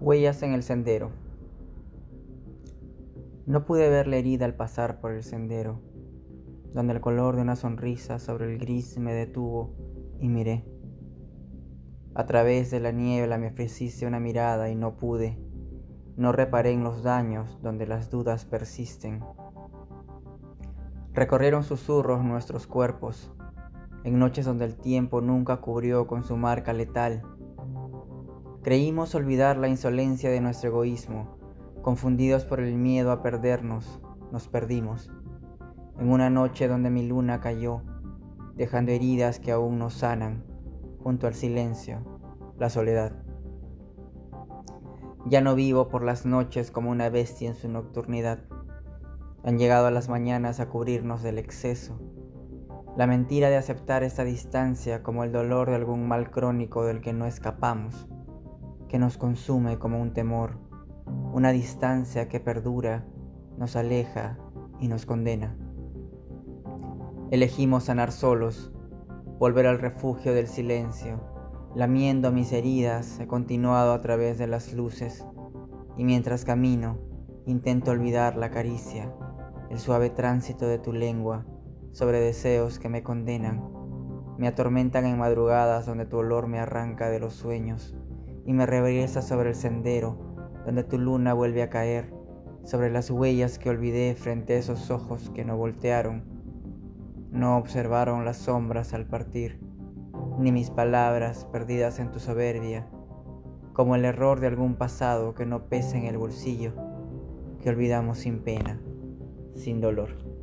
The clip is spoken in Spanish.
Huellas en el sendero. No pude ver la herida al pasar por el sendero, donde el color de una sonrisa sobre el gris me detuvo y miré. A través de la niebla me ofreciste una mirada y no pude. No reparé en los daños donde las dudas persisten. Recorrieron susurros nuestros cuerpos, en noches donde el tiempo nunca cubrió con su marca letal Creímos olvidar la insolencia de nuestro egoísmo. Confundidos por el miedo a perdernos, nos perdimos. En una noche donde mi luna cayó, dejando heridas que aún no sanan, junto al silencio, la soledad. Ya no vivo por las noches como una bestia en su nocturnidad. Han llegado las mañanas a cubrirnos del exceso. La mentira de aceptar esta distancia como el dolor de algún mal crónico del que no escapamos que nos consume como un temor, una distancia que perdura, nos aleja y nos condena. Elegimos sanar solos, volver al refugio del silencio, lamiendo mis heridas he continuado a través de las luces y mientras camino intento olvidar la caricia, el suave tránsito de tu lengua sobre deseos que me condenan, me atormentan en madrugadas donde tu olor me arranca de los sueños y me regresa sobre el sendero donde tu luna vuelve a caer, sobre las huellas que olvidé frente a esos ojos que no voltearon, no observaron las sombras al partir, ni mis palabras perdidas en tu soberbia, como el error de algún pasado que no pesa en el bolsillo, que olvidamos sin pena, sin dolor.